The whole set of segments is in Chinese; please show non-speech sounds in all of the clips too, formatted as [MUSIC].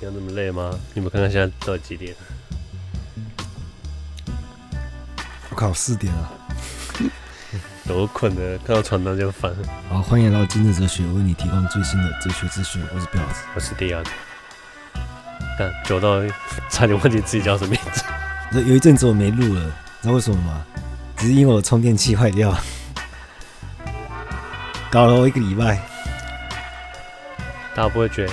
要那么累吗？你们看看现在到底几点？我靠，四点了，[LAUGHS] 都困的，看到床单就烦。好，欢迎来到今日哲学，为你提供最新的哲学资讯。我是彪子，我是迪亚。但久到差点忘记自己叫什么名字。有有一阵子我没录了，你知道为什么吗？只是因为我充电器坏掉，搞了我一个礼拜。大家不会觉得？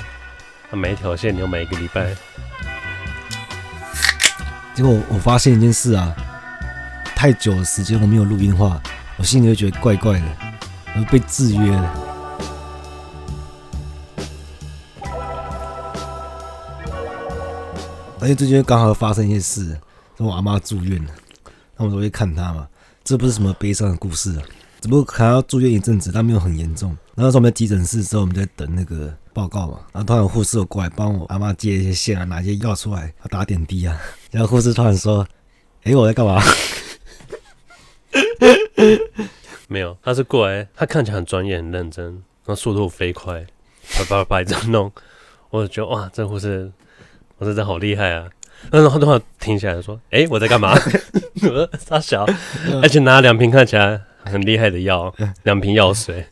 他每一条线你要每一个礼拜，结果我发现一件事啊，太久的时间我没有录音的话，我心里会觉得怪怪的，我被制约了。而且最近刚好发生一件事，我阿妈住院了，那我都会看她嘛，这不是什么悲伤的故事啊，只不过可能要住院一阵子，但没有很严重。然后说我们在急诊室之后，我们在等那个。报告嘛，然后突然有护士过来帮我阿妈接一些线啊，拿一些药出来，要打点滴啊。然后护士突然说：“哎，我在干嘛？” [LAUGHS] 没有，他是过来，他看起来很专业、很认真，然后速度飞快，啪啪啪这样弄。我就觉得哇，这护士，我说这好厉害啊！然后他突然停下来说：“哎，我在干嘛？” [LAUGHS] 我说：“他小，而且拿两瓶看起来很厉害的药，两瓶药水。”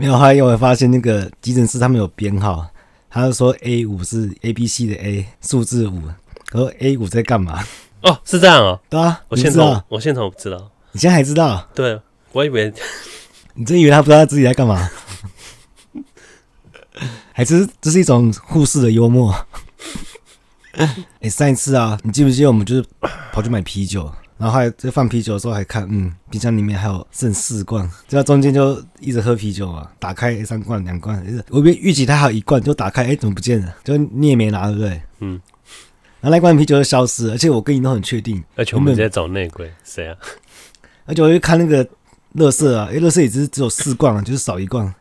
没有，还有我发现那个急诊室他们有编号，他就说 A 五是 A B C 的 A 数字五，可是 A 五在干嘛？哦，是这样哦。对啊，我现场我现场我不知道，你现在还知道？对，我以为 [LAUGHS] 你真以为他不知道他自己在干嘛？[LAUGHS] 还是这是一种护士的幽默？[LAUGHS] 哎、欸，上一次啊，你记不记得我们就是跑去买啤酒？然后还在放啤酒的时候还看，嗯，冰箱里面还有剩四罐，就在中间就一直喝啤酒嘛，打开三罐两罐，我预预计它还有一罐，就打开，哎，怎么不见了？就你也没拿，对不对？嗯。然后那罐啤酒就消失了，而且我跟你都很确定，而且我们直接找内鬼，谁啊？而且我就看那个乐色啊，哎，乐色也只是只有四罐啊，就是少一罐，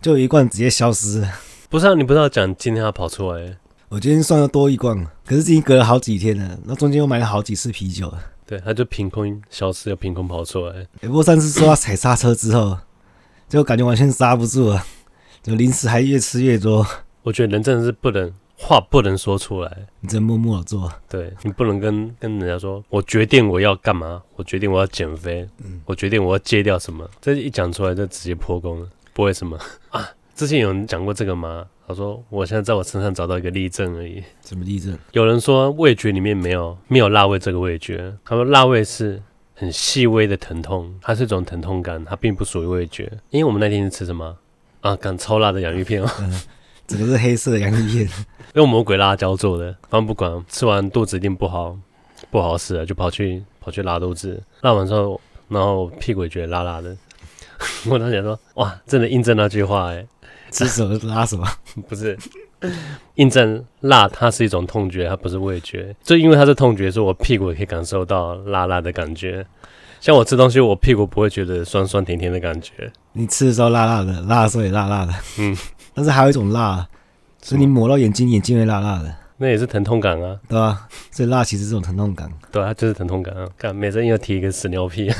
就有一罐直接消失了。不是啊，你不知道讲今天要跑出来？我今天算要多一罐，可是已经隔了好几天了，那中间又买了好几次啤酒了。对，他就凭空消失，又凭空跑出来。不过上次说要踩刹车之后，就感觉完全刹不住了，就零食还越吃越多。我觉得人真的是不能话不能说出来，你只能默默的做。对，你不能跟跟人家说，我决定我要干嘛，我决定我要减肥，嗯，我决定我要戒掉什么，这一讲出来就直接破功了。不会什么 [LAUGHS] 啊？之前有人讲过这个吗？他说：“我现在在我身上找到一个例证而已。什么例证？有人说味觉里面没有没有辣味这个味觉。他说辣味是很细微的疼痛，它是一种疼痛感，它并不属于味觉。因为我们那天是吃什么啊？干超辣的洋芋片哦，嗯，整个是黑色的洋芋片，用魔鬼辣椒做的。反正不管吃完肚子一定不好，不好使了，就跑去跑去拉肚子。拉完之后，然后屁股也觉得辣辣的。[LAUGHS] 我当时想说，哇，真的印证那句话哎。”吃什么拉什么？[LAUGHS] 不是，印证辣，它是一种痛觉，它不是味觉。就因为它是痛觉，所以我屁股也可以感受到辣辣的感觉。像我吃东西，我屁股不会觉得酸酸甜甜的感觉。你吃的时候辣辣的，辣的时候也辣辣的。嗯，但是还有一种辣，所以你抹到眼睛，眼睛会辣辣的。那也是疼痛感啊，对吧？所以辣其实是种疼痛感。对啊，就是疼痛感啊。看，每次又提一个屎尿屁。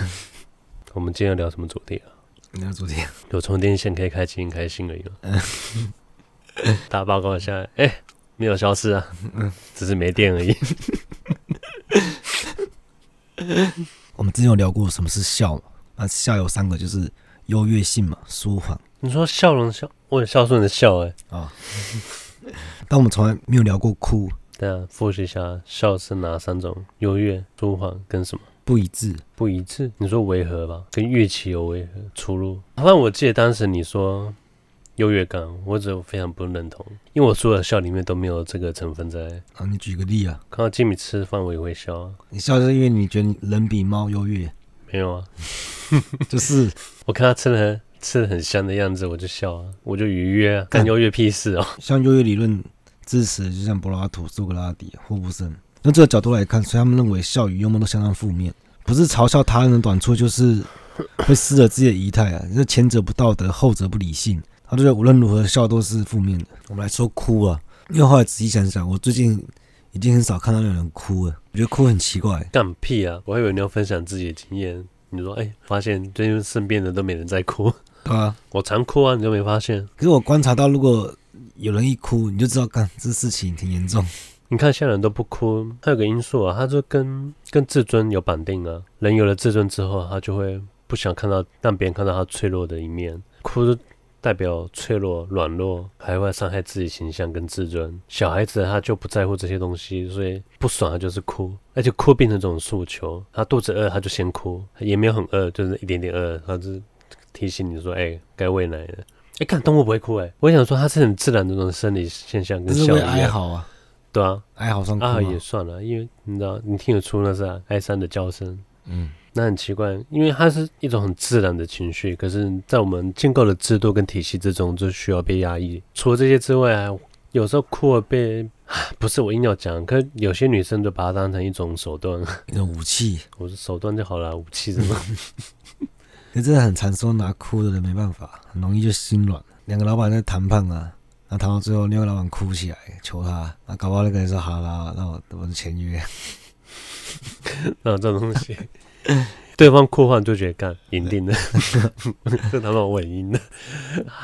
[LAUGHS] 我们今天要聊什么主题啊？聊主题，有充电线可以开心，开心而已嘛。[LAUGHS] 大家报告一下，哎、欸，没有消失啊，只是没电而已。[LAUGHS] 我们之前有聊过什么是笑，那笑有三个，就是优越性嘛，舒缓。你说笑容笑，我很孝顺的笑、欸，哎啊。[LAUGHS] 但我们从来没有聊过哭。对啊，复习一下，笑是哪三种？优越、舒缓跟什么？不一致，不一致。你说违和吧，跟乐器有违和出入。反正我记得当时你说优越感，我只有非常不认同，因为我说的笑里面都没有这个成分在。啊，你举个例啊？看到吉米吃饭我也会笑啊。你笑是因为你觉得人比猫优越？没有啊，[LAUGHS] 就是我看他吃的很吃的很香的样子，我就笑啊，我就愉悦啊，干优越屁事哦。像优越理论支持，就像柏拉图、苏格拉底、霍布森。从这个角度来看，所以他们认为笑与幽默都相当负面，不是嘲笑他人的短处，就是会失了自己的仪态啊。这前者不道德，后者不理性。他就觉得无论如何笑都是负面的。我们来说哭啊，因为后来仔细想想，我最近已经很少看到有人哭了。我觉得哭很奇怪，干屁啊！我还以为你要分享自己的经验。你说，哎、欸，发现最近身边的都没人在哭。对啊，我常哭啊，你都没发现？可是我观察到，如果有人一哭，你就知道，干这事情挺严重。你看现在人都不哭，他有个因素啊，他就跟跟自尊有绑定啊。人有了自尊之后，他就会不想看到让别人看到他脆弱的一面，哭。代表脆弱、软弱，还会伤害自己形象跟自尊。小孩子他就不在乎这些东西，所以不爽他就是哭，而且哭变成这种诉求。他肚子饿他就先哭，也没有很饿，就是一点点饿，他就提醒你说：“哎、欸，该喂奶了。”哎，看动物不会哭哎、欸，我想说它是很自然的这种生理现象，跟小孩哀嚎啊，对啊，哀嚎算哭啊也算了，因为你知道你听得出那是哀伤的叫声，嗯。那很奇怪，因为它是一种很自然的情绪，可是，在我们建构的制度跟体系之中，就需要被压抑。除了这些之外啊，有时候哭了被，[SIGHS] 不是我硬要讲，可有些女生就把它当成一种手段，一种武器。我说手段就好了，武器什么？[LAUGHS] 可真的很常，说拿哭的人没办法，很容易就心软。两个老板在谈判啊，然后谈到最后，另外老板哭起来求他，那搞不好那个人说好了，那我我就签约。那这种东西。对方哭完就觉得干赢定了，这他妈稳赢的。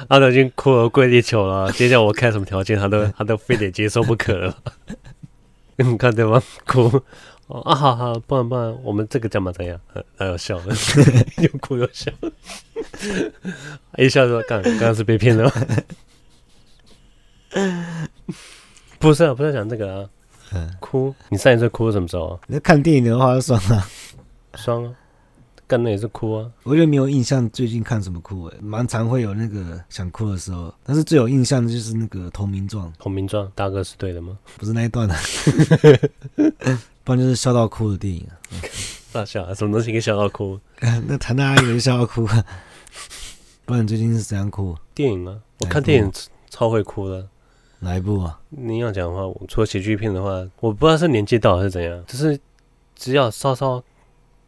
他都已经哭了跪地求了，接下来我开什么条件，他都 [LAUGHS] 他都非得接受不可了。你看对方哭，哦啊好好，不然不然，我们这个干嘛怎样？还要笑了，[LAUGHS] 又哭又笑，一笑说干刚刚是被骗了吗？[LAUGHS] 不是啊，不是讲这个啊。哭，你上一次哭什么时候啊？你在看电影的话就算了。双啊，干的也是哭啊。我觉得没有印象，最近看什么哭？哎，蛮常会有那个想哭的时候。但是最有印象的就是那个《投名状》。《投名状》大哥是对的吗？不是那一段的，[LAUGHS] 不然就是笑到哭的电影啊。大笑啊，什么东西可以笑到哭？[LAUGHS] 那谈恋爱也能笑到哭啊？不然你最近是怎样哭？电影啊，我看电影超会哭的。哪一部啊？你要讲的话，我除了喜剧片的话，我不知道是年纪到还是怎样，就是只要稍稍。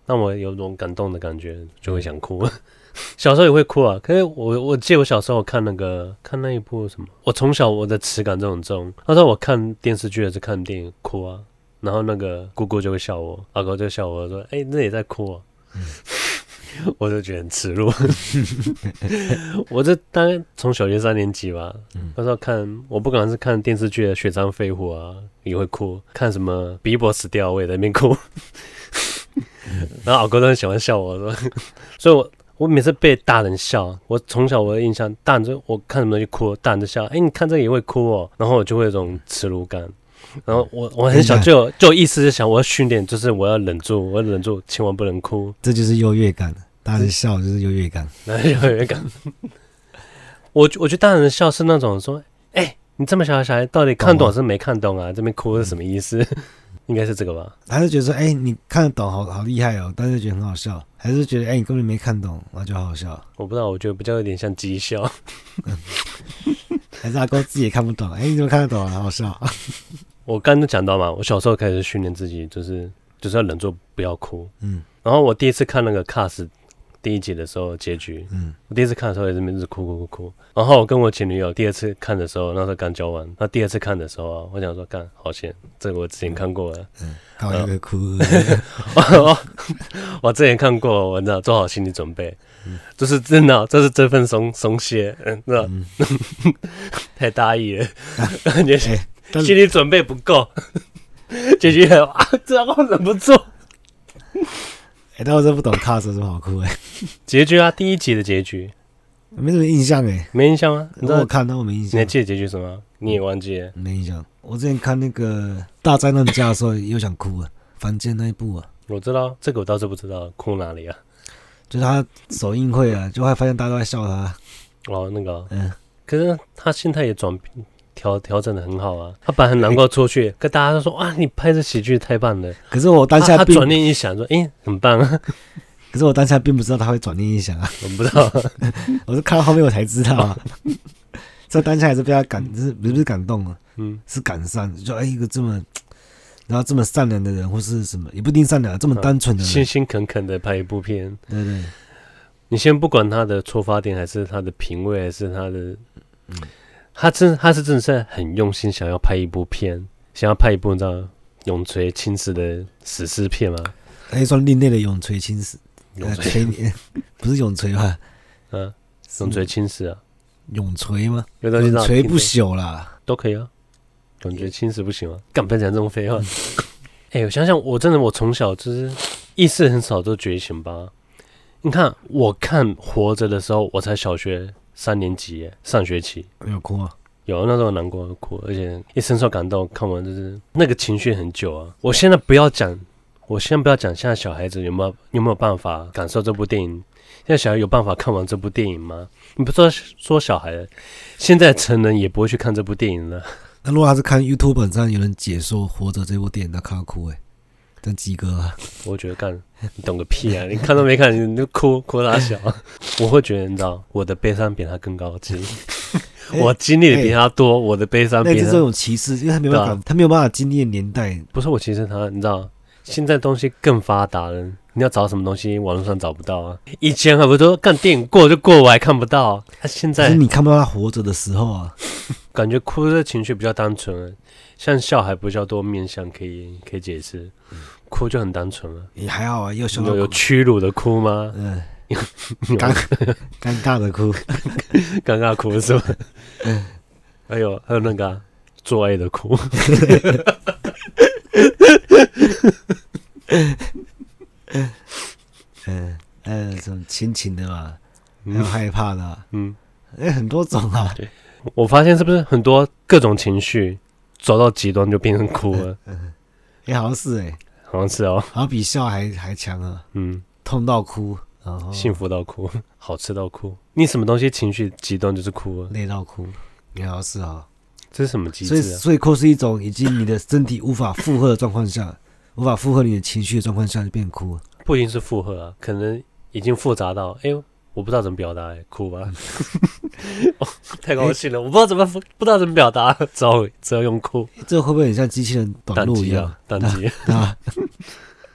让我有种感动的感觉，就会想哭。[LAUGHS] 小时候也会哭啊，可是我我记得我小时候看那个看那一部什么，我从小我的耻感这种重，那时候我看电视剧还是看电影哭啊，然后那个姑姑就会笑我，阿哥就笑我说：“哎、欸，那也在哭啊。[LAUGHS] 嗯”我就觉得很耻辱。[LAUGHS] 我这大概从小学三年级吧，那时候看，我不管是看电视剧的《雪山飞狐》啊，也会哭；看什么比伯死掉，我也在那边哭。[LAUGHS] 然后老哥都很喜欢笑我，说，[LAUGHS] 所以我我每次被大人笑，我从小我的印象，大人就我看什么东西哭，大人就笑，哎，你看这个也会哭哦，然后我就会有种耻辱感，然后我我很小就有就有意思是想我要训练，就是我要忍住，我要忍住，千万不能哭，这就是优越感，大人笑就是优越感，[LAUGHS] 优越感。我我觉得大人的笑是那种说，哎，你这么小的小孩到底看懂还是没看懂啊？这边哭是什么意思？[LAUGHS] 应该是这个吧？还是觉得说，哎、欸，你看得懂，好好厉害哦，但是觉得很好笑？还是觉得，哎、欸，你根本没看懂，那就好好笑？我不知道，我觉得比较有点像讥笑。[LAUGHS] 还是阿公自己也看不懂？哎、欸，你怎么看得懂啊？好好笑。我刚刚讲到嘛，我小时候开始训练自己，就是就是要忍住不要哭。嗯。然后我第一次看那个 Cars。第一集的时候结局，嗯，我第一次看的时候也是一直哭哭哭哭。然后我跟我前女友第二次看的时候，那时候刚交完，那第二次看的时候啊，我想说干好险，这个我之前看过了，嗯，好一个哭，[LAUGHS] 我之前看过，我知道做好心理准备，嗯，就是真的，这是这份松松懈，嗯，是吧？[LAUGHS] 太大意了，[LAUGHS] 感觉心理准备不够，[LAUGHS] 结局啊，这我忍不住。[LAUGHS] 哎、欸，但我真不懂卡斯有什么好哭哎、欸。结局啊，第一集的结局，没什么印象哎、欸，没印象吗？你我看，但我没印象。你还记得结局什么？你也忘记了？没印象。我之前看那个大灾难家的时候，又想哭啊，凡间那一部啊。我知道这个，我倒是不知道哭哪里啊。就是他首映会啊，就会发现大家都在笑他。哦，那个，嗯，可是他心态也转变。调调整的很好啊，他本来很难过出去，跟、欸、大家都说哇，你拍这喜剧太棒了。可是我当下他转念一想说，哎、欸，很棒啊。[LAUGHS] 可是我当下并不知道他会转念一想啊，我不知道，[LAUGHS] 我是看到后面我才知道啊。[LAUGHS] 这当下还是被他感，是不是感动啊？嗯，是感伤，就哎、欸、一个这么，然后这么善良的人，或是什么也不一定善良，这么单纯的人，辛辛恳恳的拍一部片，对，对对。你先不管他的出发点，还是他的品味，还是他的，嗯。他真，他是真的是很用心，想要拍一部片，想要拍一部你知道《永垂青史》的史诗片吗？可以算另类的永垂青史，永垂，[LAUGHS] 不是永垂吧？嗯，永垂青史啊，永垂吗？有东西永垂不朽朽啦，都可以啊。感觉青史不行吗？干不要讲这种废话。[LAUGHS] 哎、欸，我想想，我真的我从小就是意识很少都觉醒吧。你看，我看《活着》的时候，我才小学三年级耶，上学期有哭啊？有，那时候难过哭，而且一深受感动。看完就是那个情绪很久啊。我现在不要讲，我先不要讲，现在小孩子有没有有没有办法感受这部电影？现在小孩有办法看完这部电影吗？你不说说小孩，现在成人也不会去看这部电影了。那如果他是看 YouTube 上有人解说《活着》这部电影，他看到哭哎。真鸡哥啊！我觉得干，你懂个屁啊！你看都没看，你就哭哭大小。我会觉得，你知道，我的悲伤比他更高级。欸、[LAUGHS] 我经历的比他多，欸、我的悲伤比他。那是这种歧视，因为他没办法，啊、他没有办法经历的年代。不是我歧视他，你知道，现在东西更发达了，你要找什么东西，网络上找不到啊。以前还不说干电影过就过，我还看不到。他现在，你看不到他活着的时候啊，[LAUGHS] 感觉哭的情绪比较单纯。像笑还不叫多面相可以可以解释，哭就很单纯了。也还好啊，有有有屈辱的哭吗？嗯，尴尴尬的哭，[LAUGHS] 尴尬哭是吧？嗯，还有还有那个、啊、做爱的哭，嗯 [LAUGHS] 嗯，还有这种亲情的嘛，还有害怕的，嗯，哎，很多种啊。对，我发现是不是很多各种情绪？走到极端就变成哭了，嗯，也、欸、好像是哎、欸，好像是哦，好像比笑还还强啊，嗯，痛到哭，然后。幸福到哭，好吃到哭，你什么东西情绪极端就是哭，累到哭，你好像是啊，这是什么机制、啊？所以所以哭是一种已经你的身体无法负荷的状况下，无法负荷你的情绪的状况下就变哭，不一定是负荷啊，可能已经复杂到哎呦。我不知道怎么表达、欸，哭吧，[LAUGHS] 哦，太高兴了，欸、我不知道怎么不知道怎么表达，只好只好用哭。这会不会很像机器人短路一样？单机啊，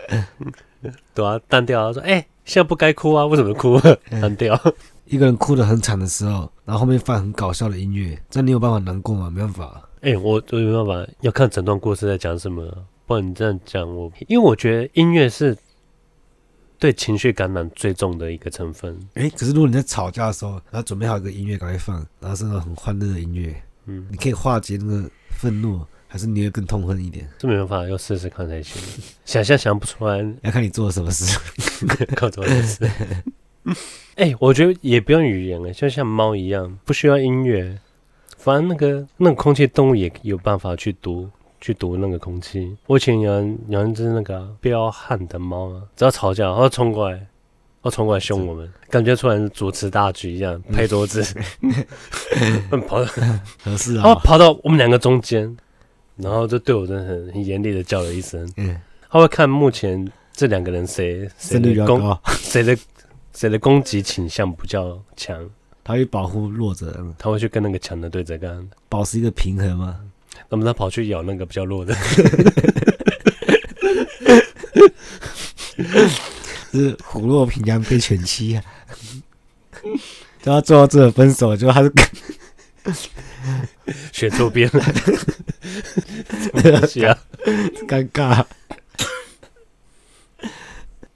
[LAUGHS] 对啊，单调啊，说哎、欸，现在不该哭啊，为什么哭？单 [LAUGHS] 调、欸，一个人哭得很惨的时候，然后后面放很搞笑的音乐，这样你有办法难过吗？没办法。哎、欸，我我没办法，要看整段故事在讲什么，不然你这样讲我，因为我觉得音乐是。对情绪感染最重的一个成分。哎，可是如果你在吵架的时候，然后准备好一个音乐赶快放，然后是那种很欢乐的音乐，嗯，你可以化解那个愤怒，还是你会更痛恨一点？这没办法，要试试看才行。[LAUGHS] 想象想不出来，要看你做了什么事，[LAUGHS] 靠做什么事。[LAUGHS] 哎，我觉得也不用语言了，就像猫一样，不需要音乐，反正那个那个空气动物也有办法去读。去读那个空气。我以前有人有一只那个彪悍的猫啊，只要吵架，然后冲过来，它冲过来凶我们，感觉突然主持大局一样，拍桌子，[LAUGHS] 跑到合适啊，跑到我们两个中间，然后就对我真的很很严厉的叫了一声。嗯，他会看目前这两个人谁谁的攻谁的谁的攻击倾向比较强，他会保护弱者，他会去跟那个强的对着干，保持一个平衡吗？那么他跑去咬那个比较弱的，[LAUGHS] 是虎落平阳被犬欺啊！就他做到这分手，就他是选错边了，[LAUGHS] 是啊，尴尬。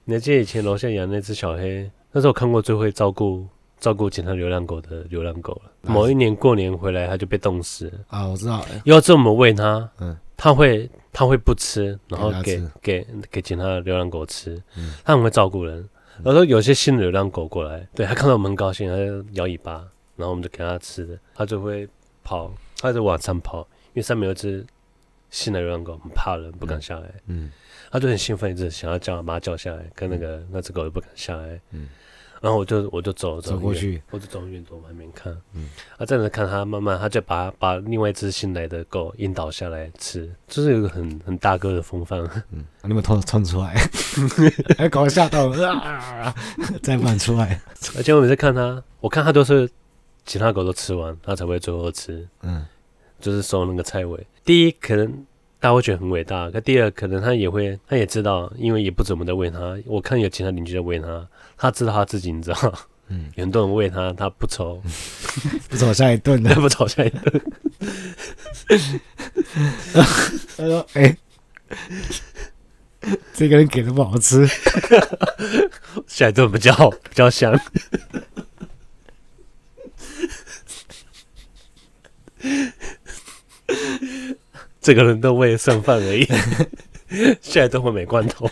你还记得以前楼下养那只小黑？那时候我看过最会照顾。照顾其他流浪狗的流浪狗了。某一年过年回来，它就被冻死了啊！我知道，要这么喂它，嗯，它会它会不吃，然后给给给其他的流浪狗吃。嗯，它很会照顾人。然后有些新的流浪狗过来，对，它看到我们很高兴，它就摇尾巴，然后我们就给它吃的，它就会跑，它就往上跑，因为上面有只新的流浪狗，很怕人，不敢下来。嗯，它就很兴奋，一直想要叫把它叫下来，跟那个那只狗又不敢下来。嗯。然后我就我就走走，走过去，我就走远走旁边看，嗯，啊，站着看他慢慢，他就把把另外一只新来的狗引导下来吃，就是有个很很大哥的风范，嗯，你们偷冲出来，还搞吓到了，啊，再放出来，而且我每次看他，我看他都是其他狗都吃完，他才会最后吃，嗯，就是收那个菜尾。第一可能。大家会觉得很伟大，可第二可能他也会，他也知道，因为也不怎么在喂他。我看有其他邻居在喂他，他知道他自己，你知道，嗯，有很多人喂他，他不愁，[LAUGHS] 不愁下一顿的，[LAUGHS] 不愁下一顿。他说：“哎、欸，这个人给的不好吃，[LAUGHS] 下一顿比较比较香。”这个人都喂剩饭而已，[LAUGHS] 现在都会没罐头。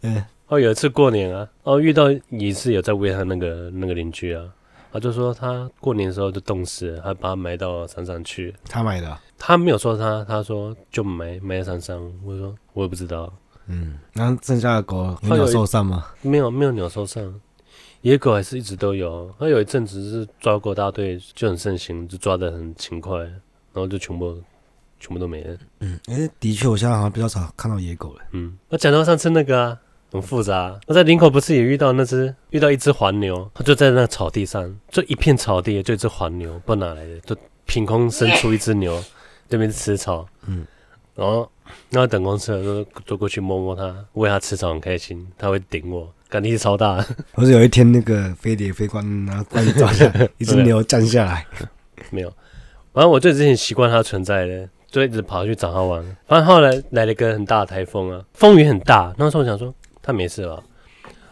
嗯，哦，有一次过年啊，哦，遇到也是有在喂他那个那个邻居啊，他就说他过年的时候就冻死了，他把他埋到山上去。他买的？他没有说他，他说就埋埋在山上。我说我也不知道。嗯，那剩下的狗有鸟受伤吗？没有，没有鸟受伤。野狗还是一直都有，它有一阵子是抓狗大队就很盛行，就抓得很勤快，然后就全部全部都没了。嗯，哎、欸，的确，我现在好像比较少看到野狗了。嗯，我讲到上次那个啊，很复杂。我在林口不是也遇到那只遇到一只黄牛，它就在那草地上，就一片草地，就一只黄牛，不知道哪来的，就凭空生出一只牛，[LAUGHS] 这边吃草。嗯，然后然后等公车就走过去摸摸它，喂它吃草很开心，它会顶我。感力气超大，不是有一天那个飞碟飞官然后关抓下来，[LAUGHS] 一只牛站下来，没有。反正我就之前习惯它存在的，就一直跑去找他玩。反正后来来了一个很大的台风啊，风雨很大。那时候我想说他没事了，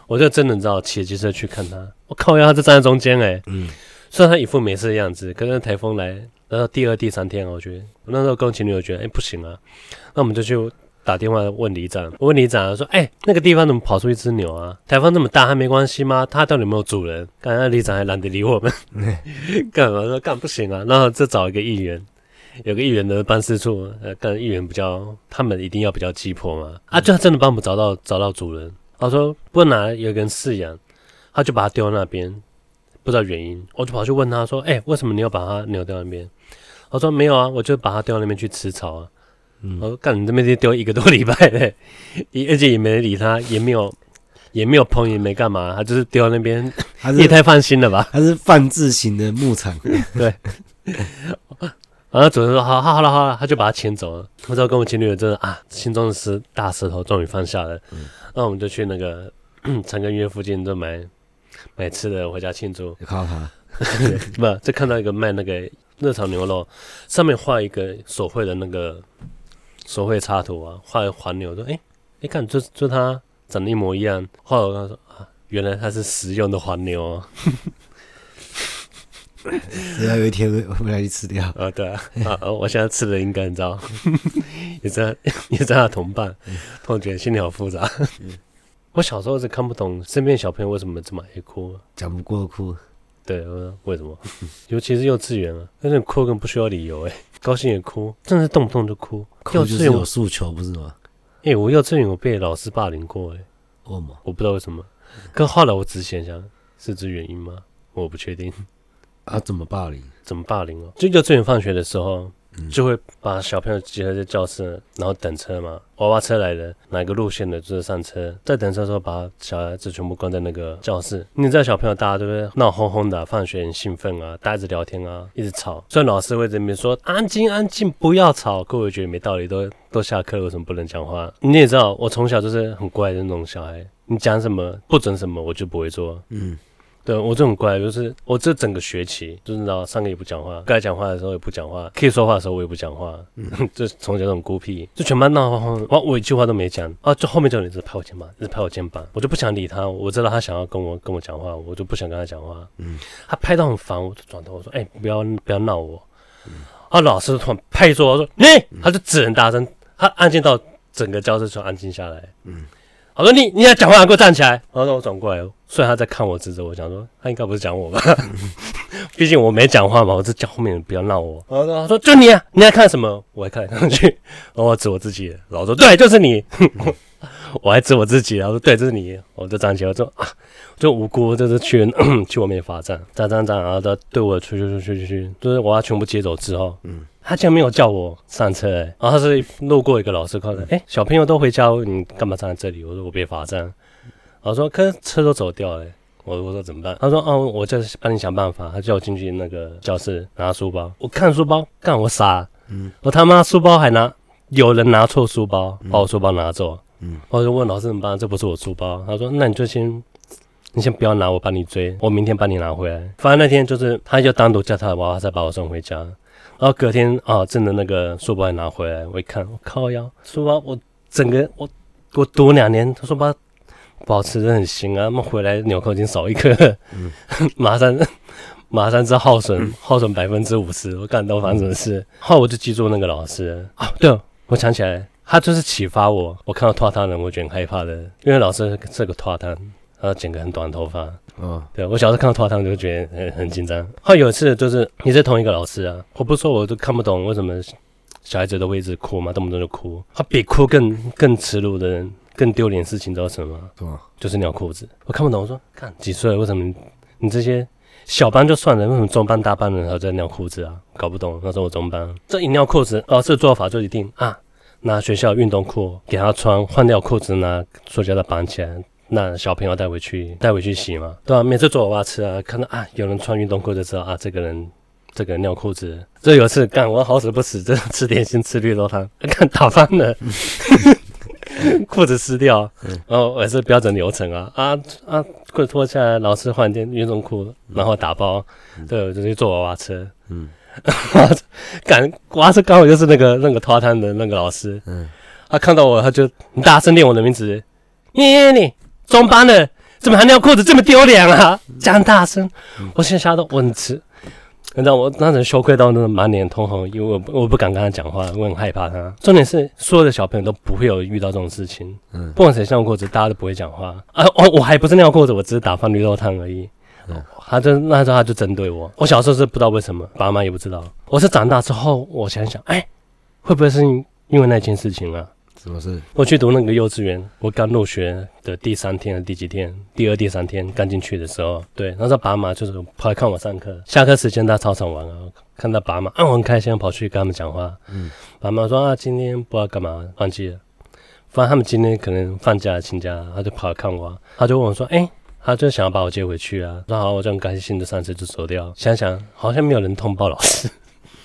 我就真的知道骑机车去看他。我靠呀，它就站在中间哎，嗯，虽然他一副没事的样子，可是台风来，然后第二、第三天，我觉得我那时候跟我前女友觉得哎、欸、不行啊，那我们就去。打电话问里长，我问里长说：“哎、欸，那个地方怎么跑出一只牛啊？台风那么大，还没关系吗？它到底有没有主人？”刚才里长还懒得理我们，[LAUGHS] 干嘛说干不行啊？然后就找一个议员，有个议员的办事处，呃，跟议员比较，他们一定要比较急迫嘛。啊，就他真的帮我们找到找到主人。他说不拿有一个人饲养，他就把它丢到那边，不知道原因。我就跑去问他说：“哎、欸，为什么你要把它丢在那边？”他说：“没有啊，我就把它丢到那边去吃草啊。”我说干，你这边就丢一个多礼拜嘞，而且也没人理他，也没有，也没有碰，也没干嘛，他就是丢在那边。也太放心了吧？他是放置型的牧场，[LAUGHS] 对。[LAUGHS] 然后主人说：“好，好，好了，好了。”他就把他牵走了。我知道跟我前女友真的啊，心中的石大石头终于放下了。嗯、那我们就去那个 [CLEARS THROAT] 长庚医院附近就买买吃的回家庆祝。你看到他？[LAUGHS] 不，就看到一个卖那个热炒牛肉，上面画一个手绘的那个。手绘插图啊，画黄牛说：“哎、欸，你、欸、看，就就它长得一模一样。”后来我跟他说：“啊，原来它是食用的黄牛哦。” [LAUGHS] 只要有一天会会来去吃掉啊？对啊，啊，我现在吃的应该你知道，也在也在他同伴，突然觉得心里好复杂。我小时候是看不懂身边小朋友为什么这么爱哭，讲不过哭。对，为什么？尤其是幼稚园啊，那种哭更不需要理由哎、欸，高兴也哭，真的是动不动就哭。幼稚园有诉求，不是吗？哎、欸，我幼稚园我被老师霸凌过哎、欸，为什么？我不知道为什么。可后来我仔细想想，是这原因吗？我不确定。啊？怎么霸凌？怎么霸凌哦？就幼稚园放学的时候。就会把小朋友集合在教室，然后等车嘛。娃娃车来了，哪个路线的就是上车。在等车的时候，把小孩子全部关在那个教室。你知道小朋友大家都会闹哄哄的，放学很兴奋啊，大家一直聊天啊，一直吵。虽然老师会在那边说安静安静，不要吵。各位觉得没道理，都都下课了，为什么不能讲话？你也知道，我从小就是很乖的那种小孩，你讲什么不准什么，我就不会做。嗯。对，我这很乖，就是我这整个学期，就是你知道，上课也不讲话，该讲话的时候也不讲话，可以说话的时候我也不讲话，嗯，[LAUGHS] 就从小这种孤僻，就全班闹哄哄，我我一句话都没讲啊，就后面就有人一直拍我肩膀，一直拍我肩膀，我就不想理他，我知道他想要跟我跟我讲话，我就不想跟他讲话，嗯，他拍到很烦，我就转头我说，哎、欸，不要不要闹我，嗯，啊，老师突然拍桌，我说，你、欸，他就只能大声，他安静到整个教室就安静下来，嗯。我说你你要讲话，给我站起来。然后我转过来，虽然他在看我，指着我，想说他应该不是讲我吧？[LAUGHS] 毕竟我没讲话嘛，我是叫后面人不要闹我。然后他说就你啊，你在看什么？我还看上去，然后我指我自己，然后我说对，就是你。[LAUGHS] 我还指我自己，然后说对，这是你。我就站起来，我说啊，就无辜，就是去 [COUGHS] 去外面罚站，站站站，然后他对我去去去去去，就是我要全部接走之后，嗯。他竟然没有叫我上车，欸，然后他是路过一个老师，看到，哎，小朋友都回家，你干嘛站在这里？我说我被罚站，然后说可是车都走掉了，欸，我我说怎么办？他说哦，我就帮你想办法。他叫我进去那个教室拿书包，我看书包，干我傻，嗯，我他妈书包还拿，有人拿错书包，把我书包拿走，嗯，我就问老师怎么办？这不是我书包。他说那你就先，你先不要拿，我帮你追，我明天帮你拿回来。反正那天就是他就单独叫他的娃娃再把我送回家。然后隔天啊，真的那个书包也拿回来，我一看，我靠呀，书包我整个我我读两年，他书包保持的很新啊，那么回来纽扣已经少一颗，嗯、[LAUGHS] 马上马上就耗损，耗损百分之五十。我干到发生什么事？后来我就记住那个老师啊。对了，我想起来，他就是启发我。我看到脱单人，我觉得很害怕的，因为老师是个脱单，他剪个很短头发。嗯，对我小时候看到拖堂就觉得很很紧张。后来有一次就是也是同一个老师啊，我不说我都看不懂为什么小孩子都会一直哭嘛，动不动就哭。他比哭更更耻辱的人。更丢脸的事情知道什么？就是尿裤子。我看不懂，我说看几岁了？为什么你这些小班就算了，为什么中班大班的人还在尿裤子啊？搞不懂。那时候我中班，这一尿裤子，哦，这个做法就一定啊，拿学校运动裤给他穿，换掉裤子拿塑胶的绑起来，那小朋友带回去带回去洗嘛，对吧、啊？每次做娃娃吃啊，看到啊有人穿运动裤就知道啊，这个人这个人尿裤子。这有一次干，我好死不死，这吃点心吃绿豆汤，看打翻了。裤子湿掉，然后也是标准流程啊啊啊！裤子脱下来，老师换件运动裤，然后打包，对，我就去坐娃娃车。嗯，赶娃娃车刚好就是那个那个脱单的那个老师。嗯，他看到我，他就大声念我的名字：“念你中班的，怎么还尿裤子，这么丢脸啊！”讲大声，我现在吓到我很吃。你知道我当时羞愧到那种满脸通红，因为我我不敢跟他讲话，我很害怕他。重点是所有的小朋友都不会有遇到这种事情，嗯，不管谁尿裤子，大家都不会讲话啊。我我还不是尿裤子，我只是打翻绿豆汤而已。嗯，他就那时候他就针对我。我小时候是不知道为什么，爸妈也不知道。我是长大之后，我想想，哎，会不会是因为那件事情啊？什么事？我去读那个幼稚园，我刚入学的第三天、第几天？第二、第三天刚进去的时候，对，那时候爸妈就是跑来看我上课，下课时间在操场玩啊，看到爸妈，啊，我很开心，跑去跟他们讲话。嗯，爸妈说啊，今天不知道干嘛，忘记了。反正他们今天可能放假请假，他就跑来看我，他就问我说，哎，他就想要把我接回去啊。然后我就很开心的上车就走掉。想想好像没有人通报老师，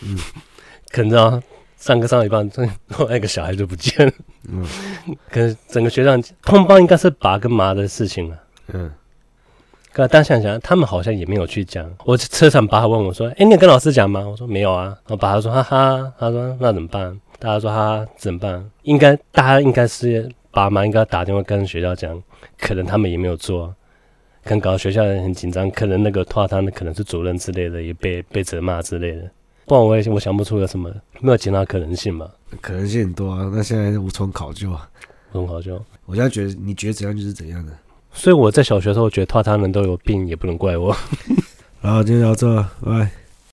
嗯，[LAUGHS] 可能知道。上课上一半，[LAUGHS] 这那个小孩就不见了。嗯，[LAUGHS] 可是整个学长通报应该是爸跟妈的事情了。嗯，可当想想，他们好像也没有去讲。我车上爸问我说：“哎、欸，你有跟老师讲吗？”我说：“没有啊。”然后爸说：“哈哈。”他说：“那怎么办？”大家说：“哈哈，怎么办？”应该大家应该是爸妈应该打电话跟学校讲，可能他们也没有做，可能搞得学校人很紧张，可能那个拖堂的可能是主任之类的，也被被责骂之类的。不然我也我想不出有什么，没有其他可能性嘛？可能性很多啊，那现在无从考究啊，无从考究。我现在觉得你觉得怎样就是怎样的，所以我在小学的时候觉得他他人都有病，也不能怪我。[LAUGHS] 然后，今天到这，拜拜。